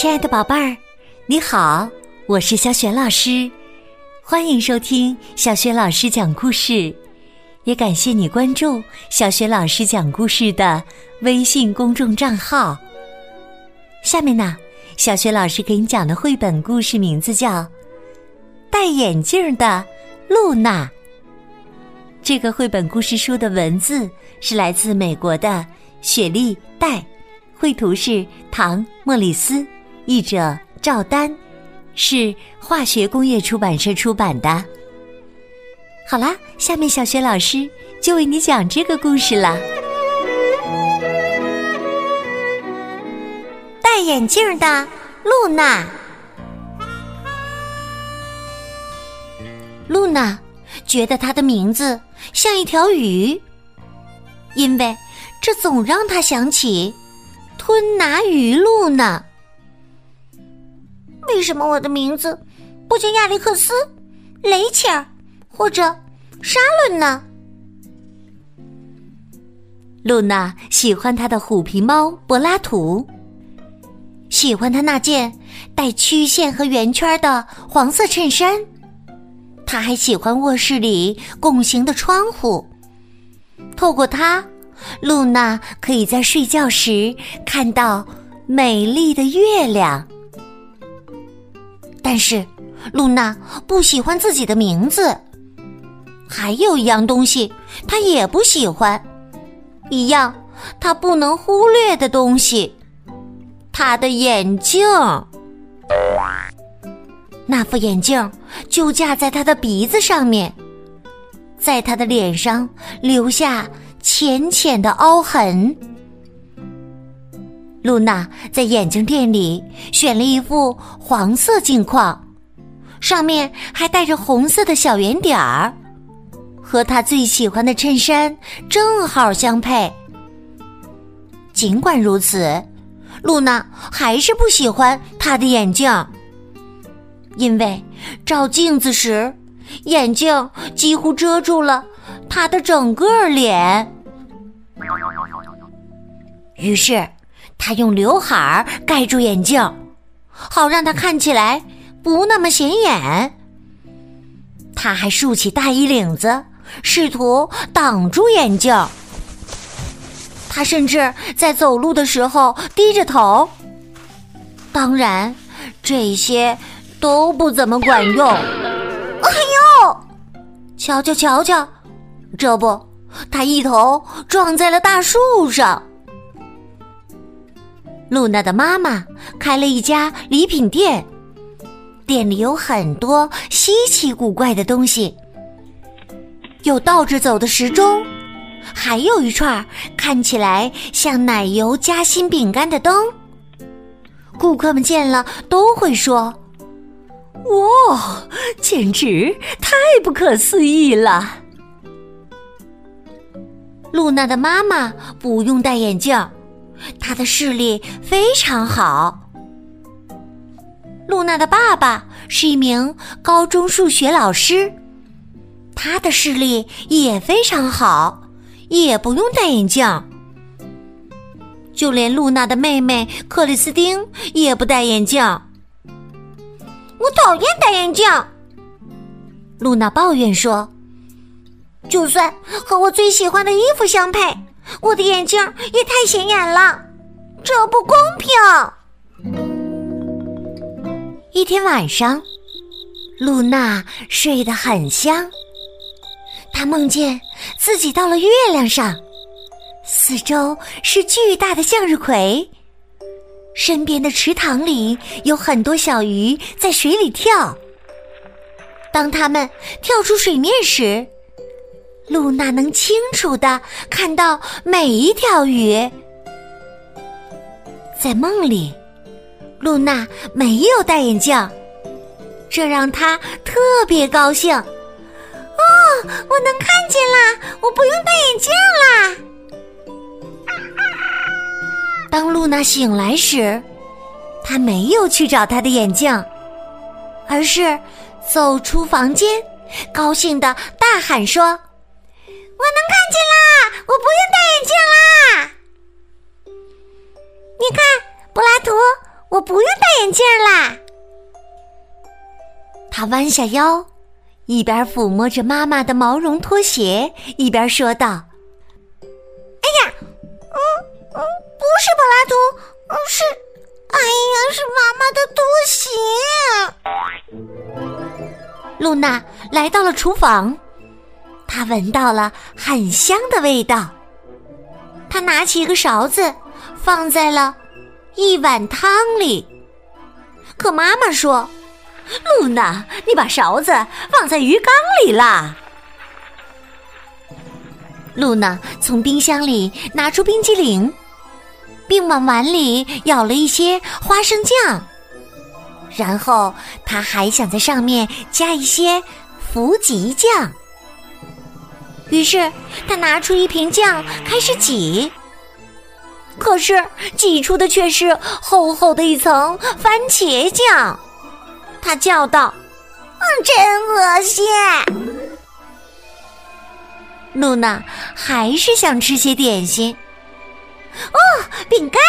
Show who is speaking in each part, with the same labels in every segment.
Speaker 1: 亲爱的宝贝儿，你好，我是小雪老师，欢迎收听小雪老师讲故事，也感谢你关注小雪老师讲故事的微信公众账号。下面呢，小雪老师给你讲的绘本故事名字叫《戴眼镜的露娜》。这个绘本故事书的文字是来自美国的雪莉戴，绘图是唐莫里斯。译者赵丹，是化学工业出版社出版的。好啦，下面小学老师就为你讲这个故事了。戴眼镜的露娜，露娜觉得她的名字像一条鱼，因为这总让她想起吞拿鱼露呢。
Speaker 2: 为什么我的名字不叫亚历克斯、雷切尔或者沙伦呢？
Speaker 1: 露娜喜欢她的虎皮猫柏拉图，喜欢他那件带曲线和圆圈的黄色衬衫。她还喜欢卧室里拱形的窗户，透过它，露娜可以在睡觉时看到美丽的月亮。但是，露娜不喜欢自己的名字。还有一样东西，她也不喜欢，一样她不能忽略的东西——她的眼镜。那副眼镜就架在她的鼻子上面，在她的脸上留下浅浅的凹痕。露娜在眼镜店里选了一副黄色镜框，上面还带着红色的小圆点儿，和她最喜欢的衬衫正好相配。尽管如此，露娜还是不喜欢她的眼镜，因为照镜子时，眼镜几乎遮住了她的整个脸。于是。他用刘海儿盖住眼镜，好让他看起来不那么显眼。他还竖起大衣领子，试图挡住眼镜。他甚至在走路的时候低着头。当然，这些都不怎么管用。
Speaker 2: 哎呦！
Speaker 1: 瞧瞧瞧瞧，这不，他一头撞在了大树上。露娜的妈妈开了一家礼品店，店里有很多稀奇古怪的东西，有倒着走的时钟，还有一串看起来像奶油夹心饼干的灯。顾客们见了都会说：“哇，简直太不可思议了！”露娜的妈妈不用戴眼镜。他的视力非常好。露娜的爸爸是一名高中数学老师，他的视力也非常好，也不用戴眼镜。就连露娜的妹妹克里斯汀也不戴眼镜。
Speaker 2: 我讨厌戴眼镜，
Speaker 1: 露娜抱怨说：“
Speaker 2: 就算和我最喜欢的衣服相配。”我的眼镜也太显眼了，这不公平。
Speaker 1: 一天晚上，露娜睡得很香，她梦见自己到了月亮上，四周是巨大的向日葵，身边的池塘里有很多小鱼在水里跳。当它们跳出水面时，露娜能清楚的看到每一条鱼。在梦里，露娜没有戴眼镜，这让她特别高兴。哦，
Speaker 2: 我能看见啦！我不用戴眼镜啦！
Speaker 1: 当露娜醒来时，她没有去找她的眼镜，而是走出房间，高兴的大喊说。
Speaker 2: 我能看见啦！我不用戴眼镜啦！你看，柏拉图，我不用戴眼镜啦。
Speaker 1: 他弯下腰，一边抚摸着妈妈的毛绒拖鞋，一边说道：“
Speaker 2: 哎呀，嗯嗯，不是柏拉图，嗯是，哎呀，是妈妈的
Speaker 1: 拖鞋。”露娜来到了厨房，他闻到了很香的味道。他拿起一个勺子，放在了一碗汤里。可妈妈说。露娜，你把勺子放在鱼缸里啦！露娜从冰箱里拿出冰激凌，并往碗里舀了一些花生酱，然后她还想在上面加一些伏吉酱。于是他拿出一瓶酱开始挤，可是挤出的却是厚厚的一层番茄酱。他叫道：“
Speaker 2: 嗯，真恶心！”
Speaker 1: 露娜还是想吃些点心。
Speaker 2: 哦，饼干！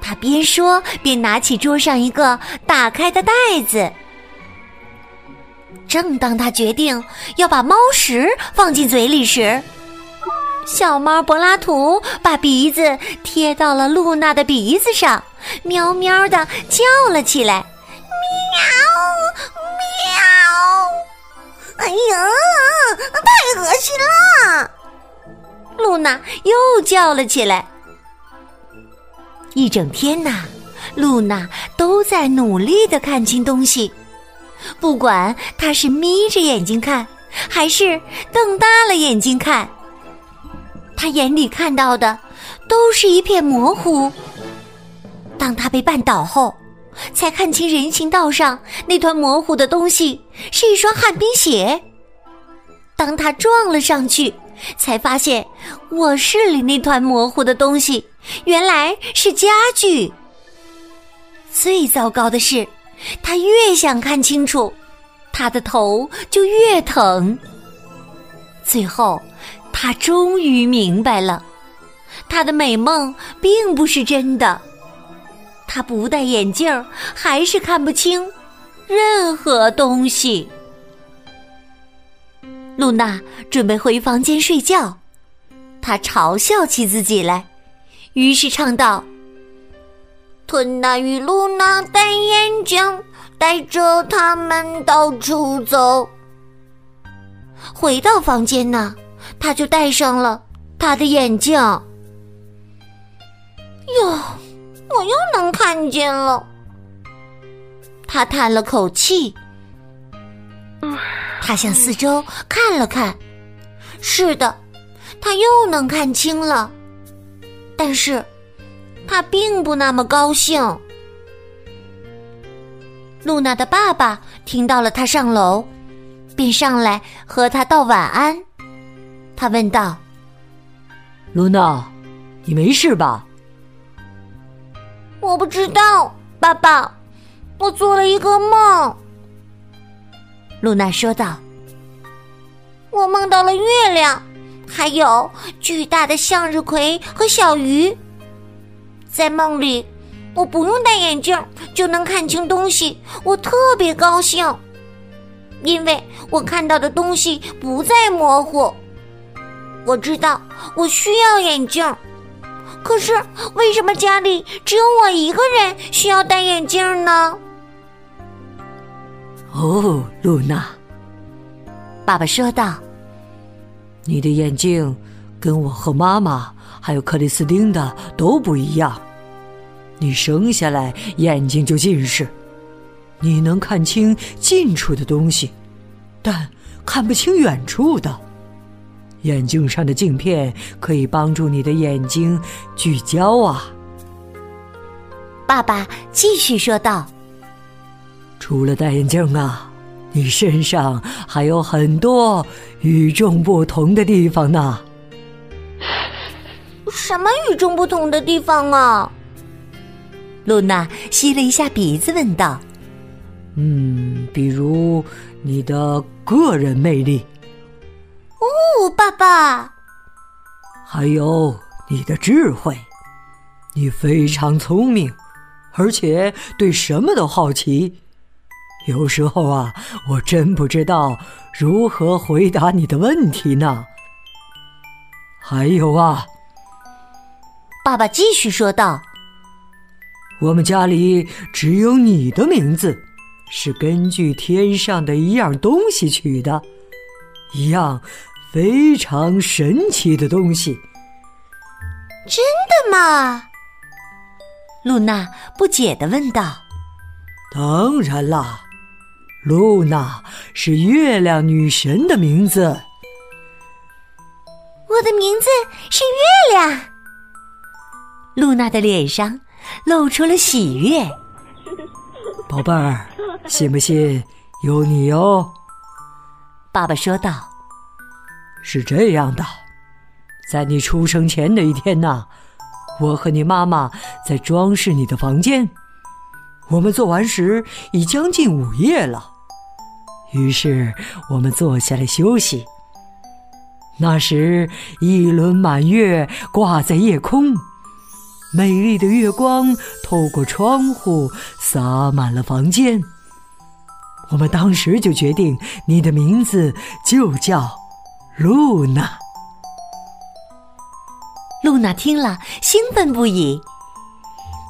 Speaker 1: 他边说边拿起桌上一个打开的袋子。正当他决定要把猫食放进嘴里时，小猫柏拉图把鼻子贴到了露娜的鼻子上，喵喵的叫了起来。
Speaker 2: 喵！喵！哎呀，太恶心了！
Speaker 1: 露娜又叫了起来。一整天呐，露娜都在努力的看清东西，不管他是眯着眼睛看，还是瞪大了眼睛看，他眼里看到的都是一片模糊。当他被绊倒后。才看清人行道上那团模糊的东西是一双旱冰鞋。当他撞了上去，才发现卧室里那团模糊的东西原来是家具。最糟糕的是，他越想看清楚，他的头就越疼。最后，他终于明白了，他的美梦并不是真的。他不戴眼镜还是看不清任何东西。露娜准备回房间睡觉，她嘲笑起自己来，于是唱道：“
Speaker 2: 吞娜与露娜戴眼镜，带着他们到处走。”
Speaker 1: 回到房间呢，他就戴上了他的眼镜。
Speaker 2: 哟。我又能看见了，
Speaker 1: 他叹了口气。他向四周看了看，是的，他又能看清了。但是，他并不那么高兴。露娜的爸爸听到了他上楼，便上来和他道晚安。他问道：“
Speaker 3: 露娜，你没事吧？”
Speaker 2: 我不知道，爸爸，我做了一个梦。
Speaker 1: 露娜说道：“
Speaker 2: 我梦到了月亮，还有巨大的向日葵和小鱼。在梦里，我不用戴眼镜就能看清东西，我特别高兴，因为我看到的东西不再模糊。我知道我需要眼镜。”可是，为什么家里只有我一个人需要戴眼镜呢？
Speaker 3: 哦，露娜，
Speaker 1: 爸爸说道：“
Speaker 3: 你的眼镜跟我和妈妈还有克里斯汀的都不一样。你生下来眼睛就近视，你能看清近处的东西，但看不清远处的。”眼镜上的镜片可以帮助你的眼睛聚焦啊！
Speaker 1: 爸爸继续说道：“
Speaker 3: 除了戴眼镜啊，你身上还有很多与众不同的地方呢。”
Speaker 2: 什么与众不同的地方啊？
Speaker 1: 露娜吸了一下鼻子，问道：“
Speaker 3: 嗯，比如你的个人魅力。”
Speaker 2: 哦，爸爸，
Speaker 3: 还有你的智慧，你非常聪明，而且对什么都好奇。有时候啊，我真不知道如何回答你的问题呢。还有啊，
Speaker 1: 爸爸继续说道：“
Speaker 3: 我们家里只有你的名字，是根据天上的一样东西取的，一样非常神奇的东西。”
Speaker 2: 真的吗？
Speaker 1: 露娜不解的问道。
Speaker 3: “当然啦。”露娜是月亮女神的名字。
Speaker 2: 我的名字是月亮。
Speaker 1: 露娜的脸上露出了喜悦。
Speaker 3: 宝贝儿，信不信有你哦？
Speaker 1: 爸爸说道。
Speaker 3: 是这样的，在你出生前的一天呐，我和你妈妈在装饰你的房间。我们做完时已将近午夜了，于是我们坐下来休息。那时一轮满月挂在夜空，美丽的月光透过窗户洒满了房间。我们当时就决定你的名字就叫露娜。
Speaker 1: 露娜听了兴奋不已。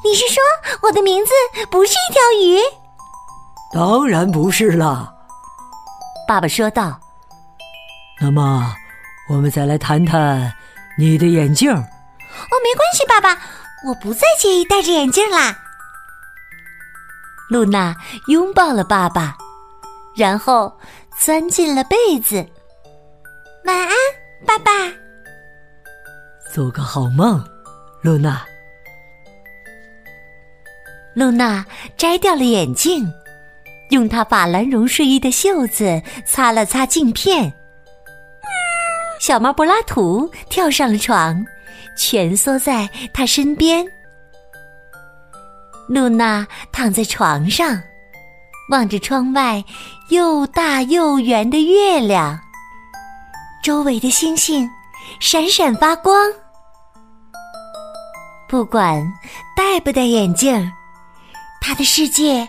Speaker 2: 你是说我的名字不是一条鱼？
Speaker 3: 当然不是了，
Speaker 1: 爸爸说道。
Speaker 3: 那么，我们再来谈谈你的眼镜。
Speaker 2: 哦，没关系，爸爸，我不再介意戴着眼镜啦。
Speaker 1: 露娜拥抱了爸爸，然后钻进了被子。
Speaker 2: 晚安，爸爸。
Speaker 3: 做个好梦，露娜。
Speaker 1: 露娜摘掉了眼镜，用她法兰绒睡衣的袖子擦了擦镜片。小猫柏拉图跳上了床，蜷缩在他身边。露娜躺在床上，望着窗外又大又圆的月亮，周围的星星闪闪发光。不管戴不戴眼镜。他的世界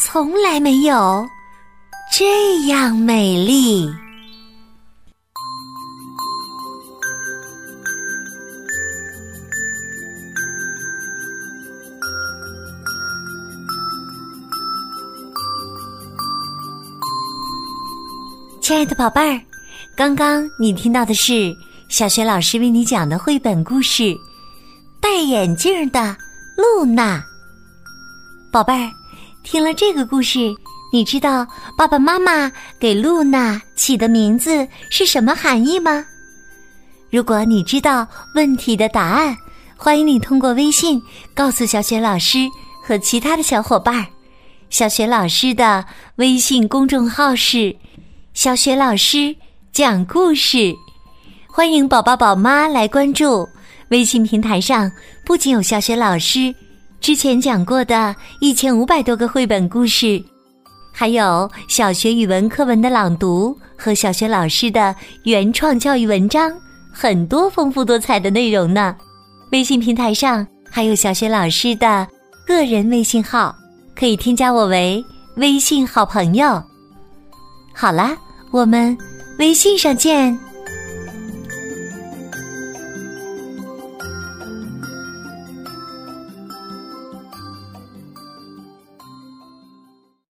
Speaker 1: 从来没有这样美丽。亲爱的宝贝儿，刚刚你听到的是小学老师为你讲的绘本故事《戴眼镜的露娜》。宝贝儿，听了这个故事，你知道爸爸妈妈给露娜起的名字是什么含义吗？如果你知道问题的答案，欢迎你通过微信告诉小雪老师和其他的小伙伴。小雪老师的微信公众号是“小雪老师讲故事”，欢迎宝宝宝妈来关注。微信平台上不仅有小雪老师。之前讲过的一千五百多个绘本故事，还有小学语文课文的朗读和小学老师的原创教育文章，很多丰富多彩的内容呢。微信平台上还有小学老师的个人微信号，可以添加我为微信好朋友。好啦，我们微信上见。